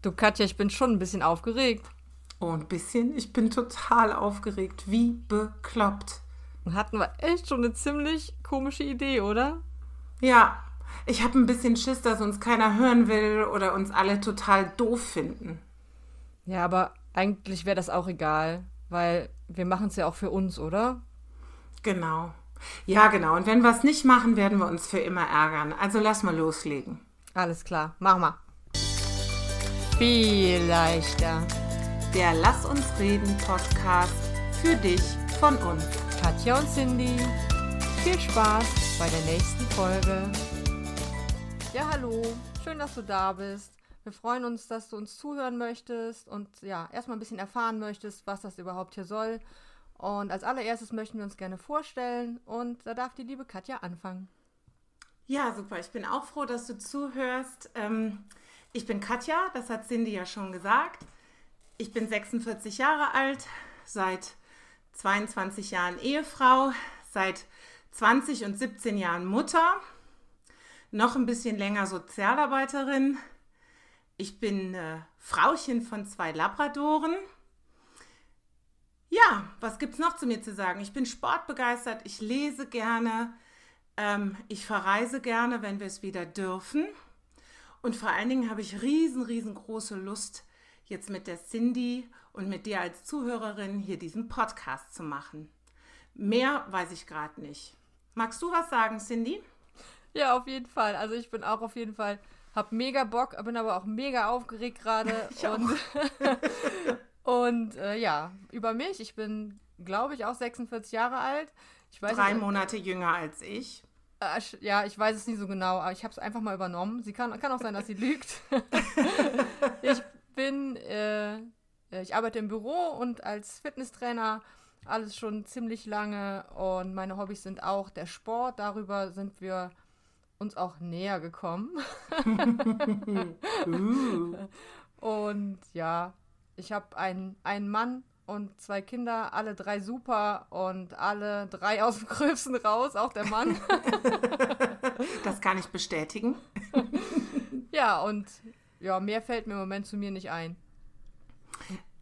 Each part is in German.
Du Katja, ich bin schon ein bisschen aufgeregt. Oh, ein bisschen? Ich bin total aufgeregt. Wie bekloppt. Hatten wir echt schon eine ziemlich komische Idee, oder? Ja, ich habe ein bisschen Schiss, dass uns keiner hören will oder uns alle total doof finden. Ja, aber eigentlich wäre das auch egal, weil wir machen es ja auch für uns, oder? Genau. Ja, genau. Und wenn wir es nicht machen, werden wir uns für immer ärgern. Also lass mal loslegen. Alles klar, mach mal. Viel leichter. Der Lass uns reden Podcast für dich von uns. Katja und Cindy. Viel Spaß bei der nächsten Folge. Ja, hallo. Schön, dass du da bist. Wir freuen uns, dass du uns zuhören möchtest und ja, erstmal ein bisschen erfahren möchtest, was das überhaupt hier soll. Und als allererstes möchten wir uns gerne vorstellen und da darf die liebe Katja anfangen. Ja, super. Ich bin auch froh, dass du zuhörst. Ähm, ich bin Katja, das hat Cindy ja schon gesagt. Ich bin 46 Jahre alt, seit 22 Jahren Ehefrau, seit 20 und 17 Jahren Mutter, noch ein bisschen länger Sozialarbeiterin. Ich bin äh, Frauchen von zwei Labradoren. Ja, was gibt es noch zu mir zu sagen? Ich bin sportbegeistert, ich lese gerne, ähm, ich verreise gerne, wenn wir es wieder dürfen. Und vor allen Dingen habe ich riesen, riesengroße Lust, jetzt mit der Cindy und mit dir als Zuhörerin hier diesen Podcast zu machen. Mehr weiß ich gerade nicht. Magst du was sagen, Cindy? Ja, auf jeden Fall. Also ich bin auch auf jeden Fall, hab mega Bock, bin aber auch mega aufgeregt gerade. und und äh, ja, über mich. Ich bin, glaube ich, auch 46 Jahre alt. Ich weiß Drei Monate jünger als ich. Äh, ja, ich weiß es nicht so genau, aber ich habe es einfach mal übernommen. Sie kann, kann auch sein, dass sie lügt. ich bin, äh, ich arbeite im Büro und als Fitnesstrainer alles schon ziemlich lange und meine Hobbys sind auch der Sport. Darüber sind wir uns auch näher gekommen. uh. Und ja, ich habe einen, einen Mann und zwei Kinder, alle drei super und alle drei aus dem Gröbsten raus, auch der Mann. das kann ich bestätigen. ja, und ja, mehr fällt mir im Moment zu mir nicht ein.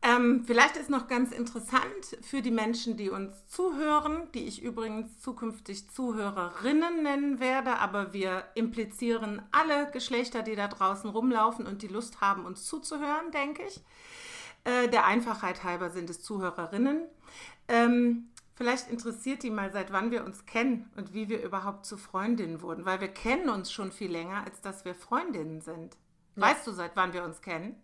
Ähm, vielleicht ist noch ganz interessant für die Menschen, die uns zuhören, die ich übrigens zukünftig Zuhörerinnen nennen werde, aber wir implizieren alle Geschlechter, die da draußen rumlaufen und die Lust haben, uns zuzuhören, denke ich. Äh, der Einfachheit halber sind es Zuhörerinnen. Ähm, vielleicht interessiert die mal, seit wann wir uns kennen und wie wir überhaupt zu Freundinnen wurden, weil wir kennen uns schon viel länger, als dass wir Freundinnen sind. Ja. Weißt du, seit wann wir uns kennen?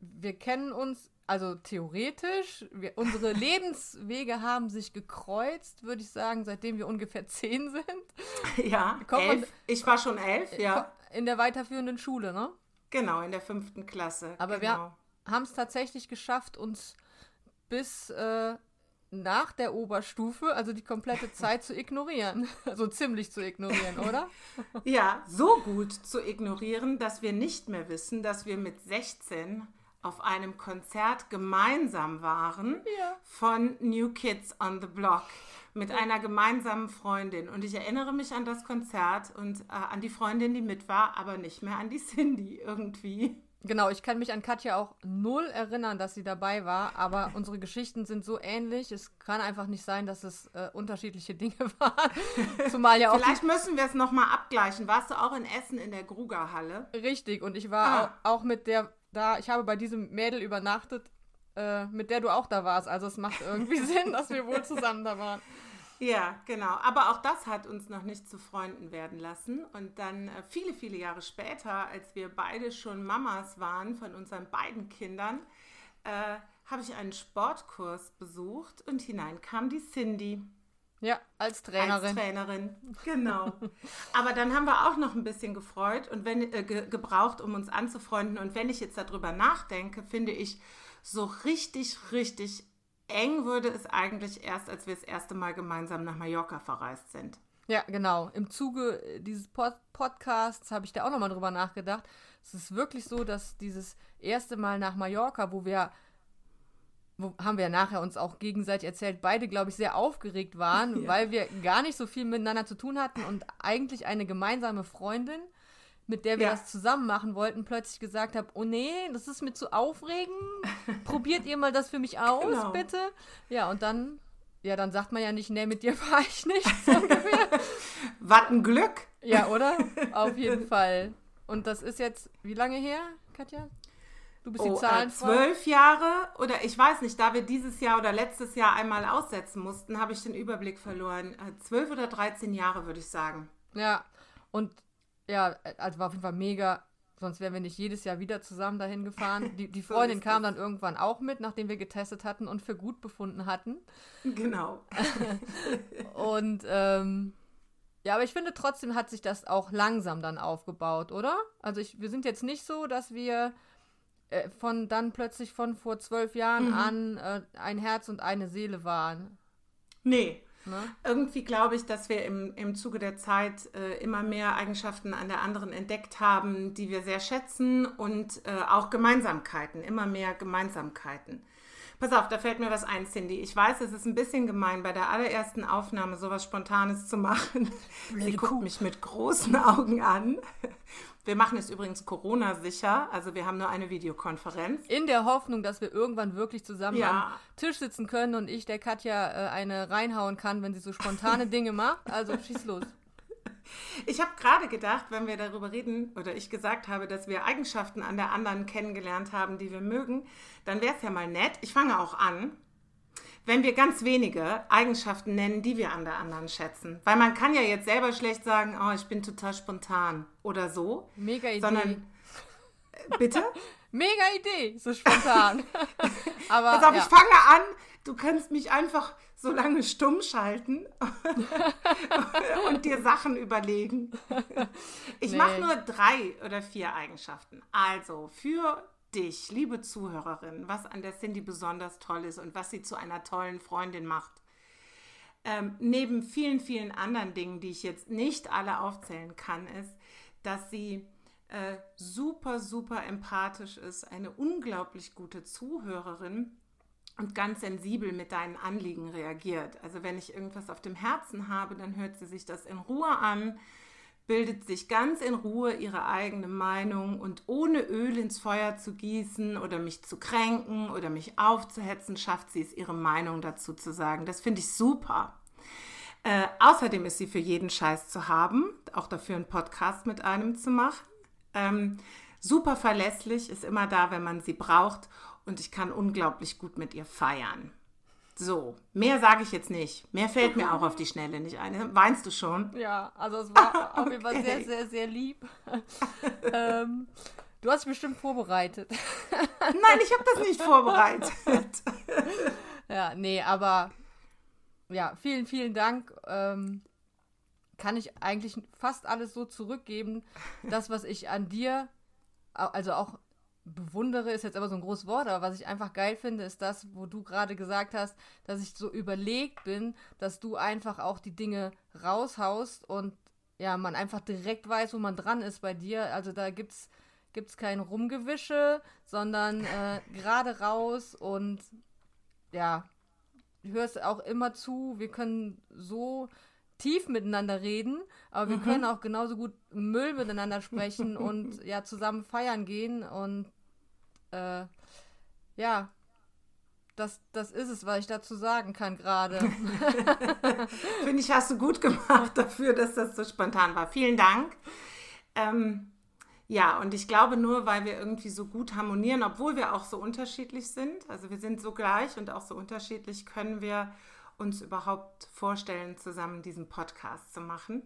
Wir kennen uns, also theoretisch, wir, unsere Lebenswege haben sich gekreuzt, würde ich sagen, seitdem wir ungefähr zehn sind. Ja, elf. ich war schon elf, ja. In der weiterführenden Schule, ne? Genau, in der fünften Klasse. Aber genau. wir haben es tatsächlich geschafft, uns bis äh, nach der Oberstufe, also die komplette Zeit zu ignorieren. Also ziemlich zu ignorieren, oder? ja, so gut zu ignorieren, dass wir nicht mehr wissen, dass wir mit 16 auf einem Konzert gemeinsam waren ja. von New Kids on the Block mit einer gemeinsamen Freundin. Und ich erinnere mich an das Konzert und äh, an die Freundin, die mit war, aber nicht mehr an die Cindy irgendwie. Genau, ich kann mich an Katja auch null erinnern, dass sie dabei war, aber unsere Geschichten sind so ähnlich. Es kann einfach nicht sein, dass es äh, unterschiedliche Dinge waren. Zumal ja auch Vielleicht müssen wir es nochmal abgleichen. Warst du auch in Essen in der Grugerhalle? Richtig, und ich war ah. auch, auch, mit der da, ich habe bei diesem Mädel übernachtet, äh, mit der du auch da warst. Also es macht irgendwie Sinn, dass wir wohl zusammen da waren. Ja, genau. Aber auch das hat uns noch nicht zu Freunden werden lassen. Und dann äh, viele, viele Jahre später, als wir beide schon Mamas waren von unseren beiden Kindern, äh, habe ich einen Sportkurs besucht und hinein kam die Cindy. Ja, als Trainerin. Als Trainerin, genau. Aber dann haben wir auch noch ein bisschen gefreut und wenn, äh, ge gebraucht, um uns anzufreunden. Und wenn ich jetzt darüber nachdenke, finde ich so richtig, richtig eng wurde es eigentlich erst, als wir das erste Mal gemeinsam nach Mallorca verreist sind. Ja, genau. Im Zuge dieses Pod Podcasts habe ich da auch nochmal drüber nachgedacht. Es ist wirklich so, dass dieses erste Mal nach Mallorca, wo wir, wo haben wir ja nachher uns auch gegenseitig erzählt, beide, glaube ich, sehr aufgeregt waren, ja. weil wir gar nicht so viel miteinander zu tun hatten und eigentlich eine gemeinsame Freundin mit der wir Ja. das zusammen machen wollten, plötzlich gesagt habe, oh nee, das ist mir zu aufregend. Probiert ihr mal das für mich aus, Genau. bitte. Ja, und dann, ja, dann sagt man ja nicht, nee, mit dir fahre ich nicht, so. Was ein Glück. Ja, oder? Auf jeden Fall. Und das ist jetzt, wie lange her, Katja? Du bist die Oh, äh, Zahlenfrau. zwölf Jahre oder ich weiß nicht, da wir dieses Jahr oder letztes Jahr einmal aussetzen mussten, habe ich den Überblick verloren. Äh, Zwölf oder 13 Jahre, würde ich sagen. Ja, und ja, also war auf jeden Fall mega. Sonst wären wir nicht jedes Jahr wieder zusammen dahin gefahren. Die, die So Freundin ist kam dann irgendwann auch mit, nachdem wir getestet hatten und für gut befunden hatten. Genau. Und ähm, ja, aber ich finde trotzdem hat sich das auch langsam dann aufgebaut, oder? Also ich, wir sind jetzt nicht so, dass wir äh, von dann plötzlich von vor zwölf Jahren Mhm. an äh, ein Herz und eine Seele waren. Nee. Ne? Irgendwie glaube ich, dass wir im, im Zuge der Zeit äh, immer mehr Eigenschaften an der anderen entdeckt haben, die wir sehr schätzen und äh, auch Gemeinsamkeiten, immer mehr Gemeinsamkeiten. Pass auf, da fällt mir was ein, Cindy. Ich weiß, es ist ein bisschen gemein, bei der allerersten Aufnahme sowas Spontanes zu machen. Sie guckt mich mit großen Augen an. Wir machen es übrigens Corona-sicher, also wir haben nur eine Videokonferenz. In der Hoffnung, dass wir irgendwann wirklich zusammen Ja. am Tisch sitzen können und ich der Katja äh, eine reinhauen kann, wenn sie so spontane Dinge macht. Also schieß los. Ich habe gerade gedacht, wenn wir darüber reden oder ich gesagt habe, dass wir Eigenschaften an der anderen kennengelernt haben, die wir mögen, dann wäre es ja mal nett. Ich fange auch an, wenn wir ganz wenige Eigenschaften nennen, die wir an der anderen schätzen. Weil man kann ja jetzt selber schlecht sagen, oh, ich bin total spontan oder so, Mega Idee. sondern äh, bitte. Mega Idee, so spontan. Aber Pass auf, ja. ich fange an. Du kannst mich einfach so lange stumm schalten und dir Sachen überlegen. Ich Nee. mache nur drei oder vier Eigenschaften. Also für dich, liebe Zuhörerin, was an der Cindy besonders toll ist und was sie zu einer tollen Freundin macht. Ähm, neben vielen, vielen anderen Dingen, die ich jetzt nicht alle aufzählen kann, ist, dass sie äh, super, super empathisch ist, eine unglaublich gute Zuhörerin und ganz sensibel mit deinen Anliegen reagiert. Also wenn ich irgendwas auf dem Herzen habe, dann hört sie sich das in Ruhe an, bildet sich ganz in Ruhe ihre eigene Meinung und ohne Öl ins Feuer zu gießen oder mich zu kränken oder mich aufzuhetzen, schafft sie es, ihre Meinung dazu zu sagen. Das finde ich super. Äh, außerdem ist sie für jeden Scheiß zu haben, auch dafür einen Podcast mit einem zu machen. Ähm, super verlässlich, ist immer da, wenn man sie braucht und ich kann unglaublich gut mit ihr feiern. So, mehr sage ich jetzt nicht. Mehr fällt mir auch auf die Schnelle nicht ein. Weinst du schon? Ja, also es war auf jeden Fall sehr, sehr, sehr lieb. ähm, du hast dich bestimmt vorbereitet. Nein, ich habe das nicht vorbereitet. Ja, nee, aber ja, vielen, vielen Dank. Ähm, kann ich eigentlich fast alles so zurückgeben. Das, was ich an dir, also auch bewundere, ist jetzt aber so ein großes Wort, aber was ich einfach geil finde, ist das, wo du gerade gesagt hast, dass ich so überlegt bin, dass du einfach auch die Dinge raushaust und ja, man einfach direkt weiß, wo man dran ist bei dir. Also da gibt's gibt's kein Rumgewische, sondern äh, gerade raus und ja, hörst auch immer zu. Wir können so tief miteinander reden, aber wir können auch genauso gut Müll miteinander sprechen und ja, zusammen feiern gehen und äh, ja, das, das ist es, was ich dazu sagen kann gerade. Finde ich, hast du gut gemacht dafür, dass das so spontan war. Vielen Dank. Ähm, ja, und ich glaube nur, weil wir irgendwie so gut harmonieren, obwohl wir auch so unterschiedlich sind, also wir sind so gleich und auch so unterschiedlich, können wir uns überhaupt vorstellen, zusammen diesen Podcast zu machen.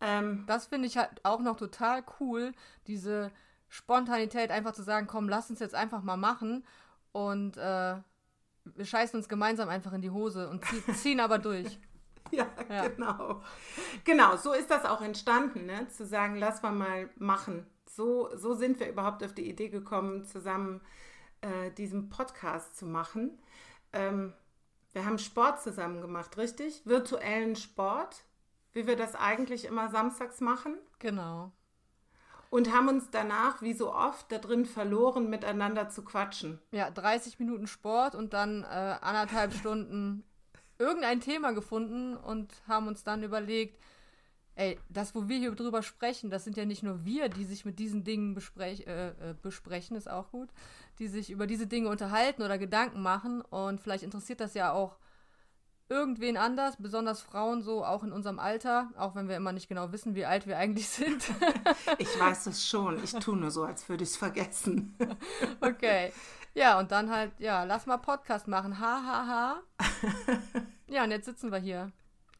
Ähm, Das finde ich halt auch noch total cool, diese Spontanität, einfach zu sagen, komm, lass uns jetzt einfach mal machen und äh, wir scheißen uns gemeinsam einfach in die Hose und zie ziehen aber durch. Ja, Ja. genau. Genau, so ist das auch entstanden, ne? zu sagen, lass mal mal machen. So, so sind wir überhaupt auf die Idee gekommen, zusammen äh, diesen Podcast zu machen. Ähm, wir haben Sport zusammen gemacht, richtig? Virtuellen Sport, wie wir das eigentlich immer samstags machen. Genau. Und haben uns danach, wie so oft, da drin verloren, miteinander zu quatschen. Ja, 30 Minuten Sport und dann äh, anderthalb Stunden irgendein Thema gefunden und haben uns dann überlegt, ey, das, wo wir hier drüber sprechen, das sind ja nicht nur wir, die sich mit diesen Dingen besprech, äh, äh, besprechen, ist auch gut, die sich über diese Dinge unterhalten oder Gedanken machen. Und vielleicht interessiert das ja auch irgendwen anders, besonders Frauen so, auch in unserem Alter, auch wenn wir immer nicht genau wissen, wie alt wir eigentlich sind. ich weiß es schon. Ich tue nur so, als würde ich es vergessen. okay. Ja, und dann halt, ja, lass mal Podcast machen. Ha, ha, ha. Ja, und jetzt sitzen wir hier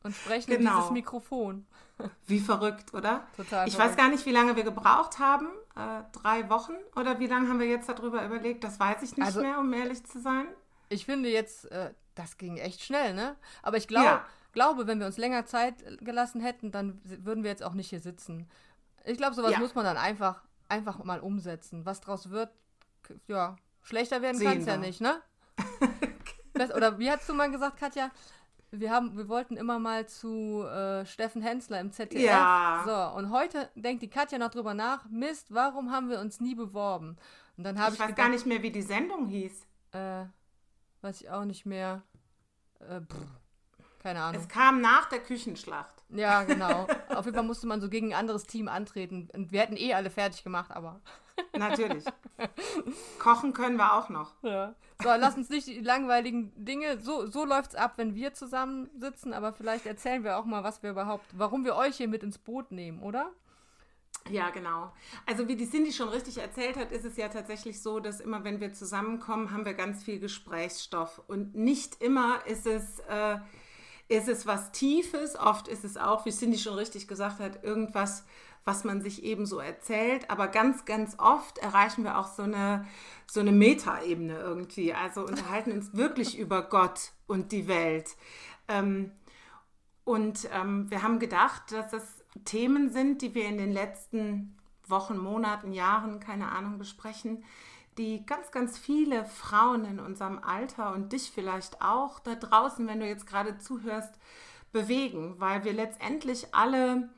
und sprechen genau. in dieses Mikrofon. Wie verrückt, oder? Total. Ich verrückt. weiß gar nicht, wie lange wir gebraucht haben. Äh, drei Wochen? Oder wie lange haben wir jetzt darüber überlegt? Das weiß ich nicht also, mehr, um ehrlich zu sein. Ich finde jetzt, äh, das ging echt schnell, ne? Aber ich glaub, ja. glaube, wenn wir uns länger Zeit gelassen hätten, dann würden wir jetzt auch nicht hier sitzen. Ich glaube, sowas ja. muss man dann einfach, einfach mal umsetzen. Was draus wird, ja, schlechter werden kann es ja nicht, ne? das, oder wie hast du mal gesagt, Katja? Wir haben, wir wollten immer mal zu äh, Steffen Hensler im ZDF. Ja. So, und heute denkt die Katja noch drüber nach, Mist, warum haben wir uns nie beworben? Und dann habe ich, ich weiß gedacht, gar nicht mehr, wie die Sendung hieß. Äh, weiß ich auch nicht mehr. Äh, pff, keine Ahnung. Es kam nach der Küchenschlacht. Ja, genau. Auf jeden Fall musste man so gegen ein anderes Team antreten. Und wir hätten eh alle fertig gemacht, aber. Natürlich. Kochen können wir auch noch. Ja. So, lass uns nicht die langweiligen Dinge. So, so läuft es ab, wenn wir zusammen sitzen, aber vielleicht erzählen wir auch mal, was wir überhaupt, warum wir euch hier mit ins Boot nehmen, oder? Ja, genau. Also wie die Cindy schon richtig erzählt hat, ist es ja tatsächlich so, dass immer, wenn wir zusammenkommen, haben wir ganz viel Gesprächsstoff. Und nicht immer ist es, äh, ist es was Tiefes. Oft ist es auch, wie Cindy schon richtig gesagt hat, irgendwas, was man sich eben so erzählt. Aber ganz, ganz oft erreichen wir auch so eine, so eine Metaebene irgendwie. Also unterhalten uns wirklich über Gott und die Welt. Ähm, und ähm, wir haben gedacht, dass das Themen sind, die wir in den letzten Wochen, Monaten, Jahren, keine Ahnung, besprechen, die ganz, ganz viele Frauen in unserem Alter und dich vielleicht auch da draußen, wenn du jetzt gerade zuhörst, bewegen, weil wir letztendlich alle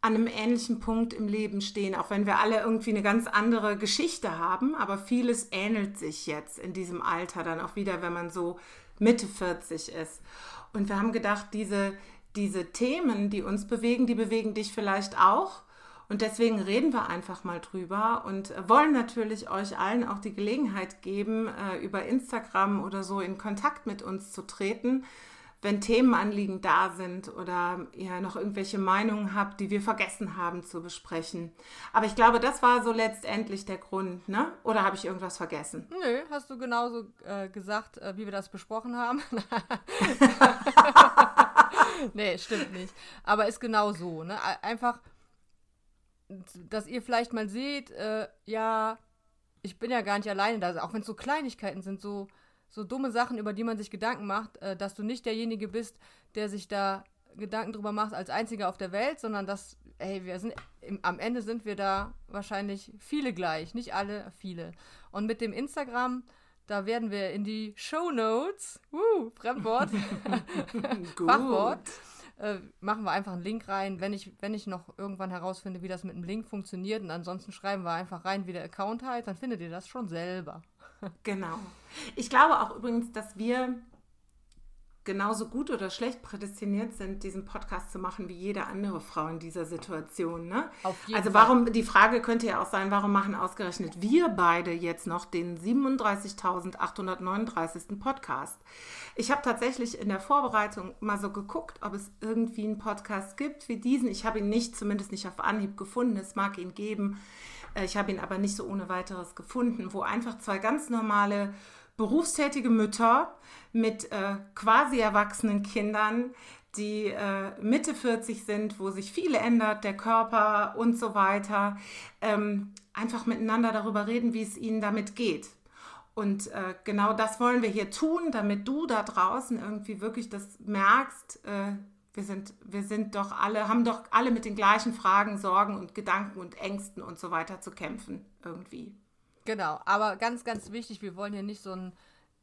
an einem ähnlichen Punkt im Leben stehen, auch wenn wir alle irgendwie eine ganz andere Geschichte haben, aber vieles ähnelt sich jetzt in diesem Alter dann auch wieder, wenn man so Mitte 40 ist. Und wir haben gedacht, diese, diese Themen, die uns bewegen, die bewegen dich vielleicht auch. Und deswegen reden wir einfach mal drüber und wollen natürlich euch allen auch die Gelegenheit geben, äh, über Instagram oder so in Kontakt mit uns zu treten, wenn Themenanliegen da sind oder ihr noch irgendwelche Meinungen habt, die wir vergessen haben zu besprechen. Aber ich glaube, das war so letztendlich der Grund, ne? Oder habe ich irgendwas vergessen? Nö, hast du genauso äh, gesagt, äh, wie wir das besprochen haben. nee, stimmt nicht. Aber ist genau so. Ne? Einfach, dass ihr vielleicht mal seht, äh, ja, ich bin ja gar nicht alleine da, auch wenn es so Kleinigkeiten sind, so, so dumme Sachen, über die man sich Gedanken macht, äh, dass du nicht derjenige bist, der sich da Gedanken drüber macht als einziger auf der Welt, sondern dass, hey, wir sind, im, am Ende sind wir da wahrscheinlich viele gleich, nicht alle, viele. Und mit dem Instagram, da werden wir in die Show Notes, uh, Fremdwort, Fachwort, äh, machen wir einfach einen Link rein, wenn ich, wenn ich noch irgendwann herausfinde, wie das mit dem Link funktioniert. Und ansonsten schreiben wir einfach rein, wie der Account heißt, dann findet ihr das schon selber. genau. Ich glaube auch übrigens, dass wir genauso gut oder schlecht prädestiniert sind, diesen Podcast zu machen wie jede andere Frau in dieser Situation. Ne? also warum, Fall. die Frage könnte ja auch sein, warum machen ausgerechnet wir beide jetzt noch den 37.839. Podcast? Ich habe tatsächlich in der Vorbereitung mal so geguckt, ob es irgendwie einen Podcast gibt wie diesen. Ich habe ihn nicht, zumindest nicht auf Anhieb gefunden. Es mag ihn geben. Äh, ich habe ihn aber nicht so ohne weiteres gefunden, wo einfach zwei ganz normale berufstätige Mütter mit äh, quasi erwachsenen Kindern, die äh, Mitte 40 sind, wo sich viel ändert, der Körper und so weiter, ähm, einfach miteinander darüber reden, wie es ihnen damit geht. Und äh, genau das wollen wir hier tun, damit du da draußen irgendwie wirklich das merkst. Äh, wir sind, wir sind doch alle, haben doch alle mit den gleichen Fragen, Sorgen und Gedanken und Ängsten und so weiter zu kämpfen, irgendwie. Genau, aber ganz, ganz wichtig, wir wollen hier nicht so ein,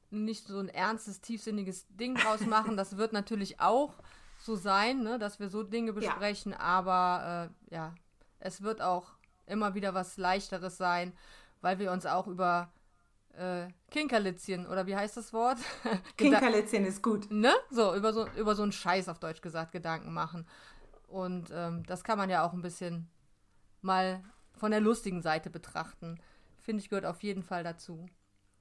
nicht so ein ernstes, tiefsinniges Ding draus machen. Das wird natürlich auch so sein, ne, dass wir so Dinge besprechen, ja. aber äh, ja, es wird auch immer wieder was Leichteres sein, weil wir uns auch über äh, Kinkerlitzchen, oder wie heißt das Wort? Kinkerlitzchen ist gut. Ne? So, über so, über so einen Scheiß auf Deutsch gesagt, Gedanken machen. Und ähm, das kann man ja auch ein bisschen mal von der lustigen Seite betrachten. Finde ich, gehört auf jeden Fall dazu.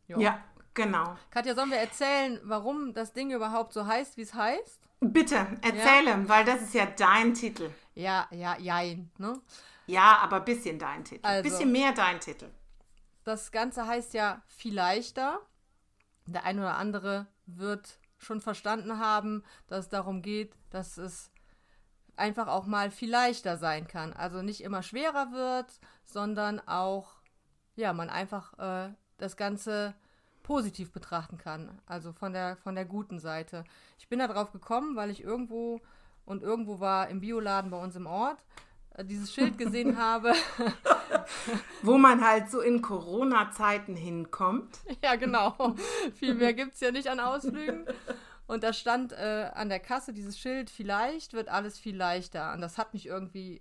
Jo. Ja, genau. Katja, sollen wir erzählen, warum das Ding überhaupt so heißt, wie es heißt? Bitte, erzähle, ja? weil das ist ja dein Titel. Ja, ja, jein, ne? Ja, aber ein bisschen dein Titel. Ein also, bisschen mehr dein Titel. Das Ganze heißt ja Vielleichter. Der ein oder andere wird schon verstanden haben, dass es darum geht, dass es einfach auch mal viel leichter sein kann. Also nicht immer schwerer wird, sondern auch, ja, man einfach äh, das Ganze positiv betrachten kann. Also von der, von der guten Seite. Ich bin da drauf gekommen, weil ich irgendwo und irgendwo war im Bioladen bei uns im Ort äh, dieses Schild gesehen habe. Wo man halt so in Corona-Zeiten hinkommt. Ja, genau. Viel mehr gibt es ja nicht an Ausflügen. Und da stand äh, an der Kasse dieses Schild, vielleicht wird alles viel leichter. Und das hat mich irgendwie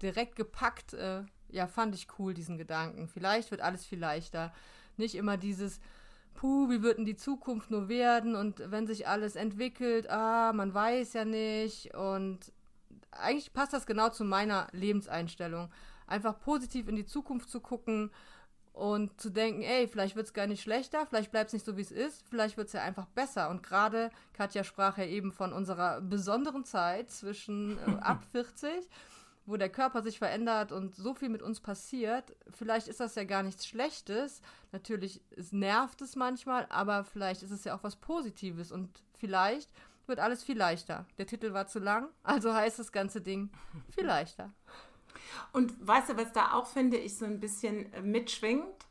direkt gepackt. Äh, ja, fand ich cool, diesen Gedanken. Vielleicht wird alles viel leichter. Nicht immer dieses, puh, wie wird denn die Zukunft nur werden? Und wenn sich alles entwickelt, ah, man weiß ja nicht. Und eigentlich passt das genau zu meiner Lebenseinstellung. Einfach positiv in die Zukunft zu gucken und zu denken, ey, vielleicht wird es gar nicht schlechter, vielleicht bleibt es nicht so, wie es ist, vielleicht wird es ja einfach besser. Und gerade, Katja sprach ja eben von unserer besonderen Zeit zwischen äh, ab 40, wo der Körper sich verändert und so viel mit uns passiert. Vielleicht ist das ja gar nichts Schlechtes. Natürlich es nervt es manchmal, aber vielleicht ist es ja auch was Positives und vielleicht wird alles viel leichter. Der Titel war zu lang, also heißt das ganze Ding viel leichter. Und weißt du, was da auch finde ich so ein bisschen äh, mitschwingt,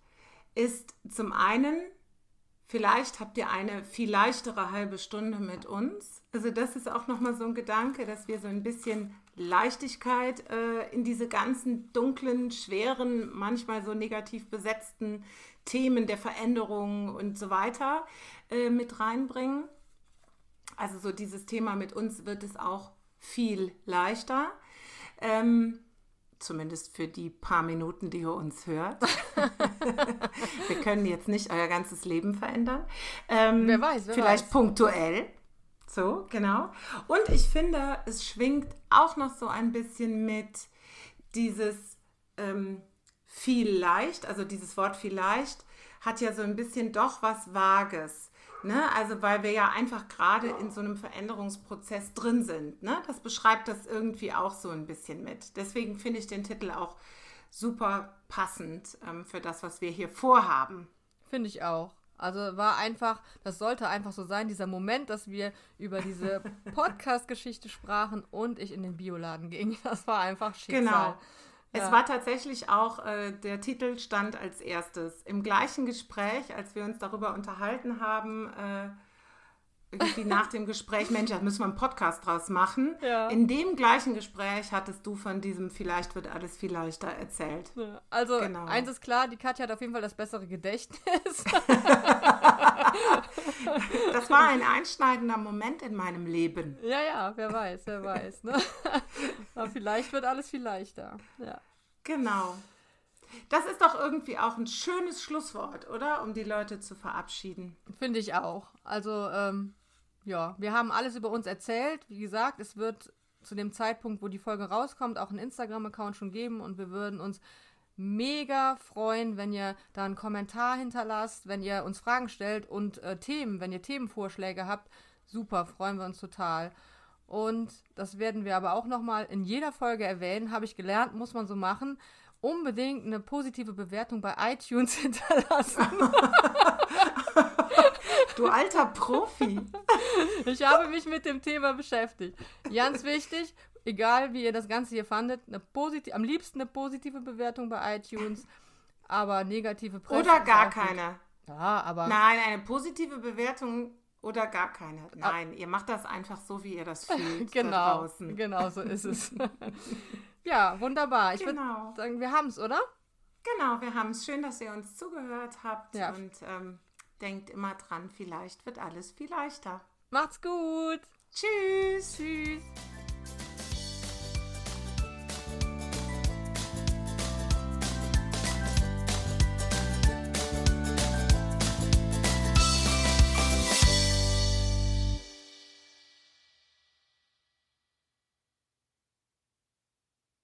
ist zum einen, vielleicht habt ihr eine viel leichtere halbe Stunde mit uns. Also das ist auch nochmal so ein Gedanke, dass wir so ein bisschen Leichtigkeit äh, in diese ganzen dunklen, schweren, manchmal so negativ besetzten Themen der Veränderung und so weiter äh, mit reinbringen. Also so dieses Thema mit uns wird es auch viel leichter. Ähm, zumindest für die paar Minuten, die ihr uns hört. wir können jetzt nicht euer ganzes Leben verändern. Ähm, wer weiß, wer Vielleicht weiß. punktuell. So, genau. Und ich finde, es schwingt auch noch so ein bisschen mit dieses ähm, vielleicht, also dieses Wort vielleicht hat ja so ein bisschen doch was Vages. Ne? Also weil wir ja einfach gerade in so einem Veränderungsprozess drin sind. Ne? Das beschreibt das irgendwie auch so ein bisschen mit. Deswegen finde ich den Titel auch super passend ähm, für das, was wir hier vorhaben. Finde ich auch. Also war einfach, das sollte einfach so sein, dieser Moment, dass wir über diese Podcast-Geschichte sprachen und ich in den Bioladen ging. Das war einfach Schicksal. Genau. Es war tatsächlich auch, äh, der Titel stand als erstes. Im gleichen Gespräch, als wir uns darüber unterhalten haben, äh, irgendwie nach dem Gespräch, Mensch, da müssen wir einen Podcast draus machen. Ja. In dem gleichen Gespräch hattest du von diesem Vielleicht wird alles viel leichter erzählt. Ja. Also genau. eins ist klar, die Katja hat auf jeden Fall das bessere Gedächtnis. das war ein einschneidender Moment in meinem Leben. Ja, ja, wer weiß, wer weiß. Ne? Aber vielleicht wird alles viel leichter. Ja. Genau. Das ist doch irgendwie auch ein schönes Schlusswort, oder? Um die Leute zu verabschieden. Finde ich auch. Also, ähm, ja, wir haben alles über uns erzählt. Wie gesagt, es wird zu dem Zeitpunkt, wo die Folge rauskommt, auch einen Instagram-Account schon geben und wir würden uns mega freuen, wenn ihr da einen Kommentar hinterlasst, wenn ihr uns Fragen stellt und äh, Themen, wenn ihr Themenvorschläge habt. Super, freuen wir uns total. Und das werden wir aber auch nochmal in jeder Folge erwähnen, habe ich gelernt, muss man so machen. Unbedingt eine positive Bewertung bei iTunes hinterlassen. Du alter Profi. Ich habe mich mit dem Thema beschäftigt. Ganz wichtig, egal wie ihr das Ganze hier fandet, eine positive, am liebsten eine positive Bewertung bei iTunes, aber negative Presse. Oder gar keine. Ja, aber. Nein, eine positive Bewertung oder gar keine. Nein, ah. ihr macht das einfach so, wie ihr das fühlt. genau. Genau so ist es. ja, wunderbar. Ich genau. würde sagen, wir haben es, oder? Genau, wir haben es. Schön, dass ihr uns zugehört habt. Ja. Und ähm, denkt immer dran, vielleicht wird alles viel leichter. Macht's gut. Tschüss. Tschüss.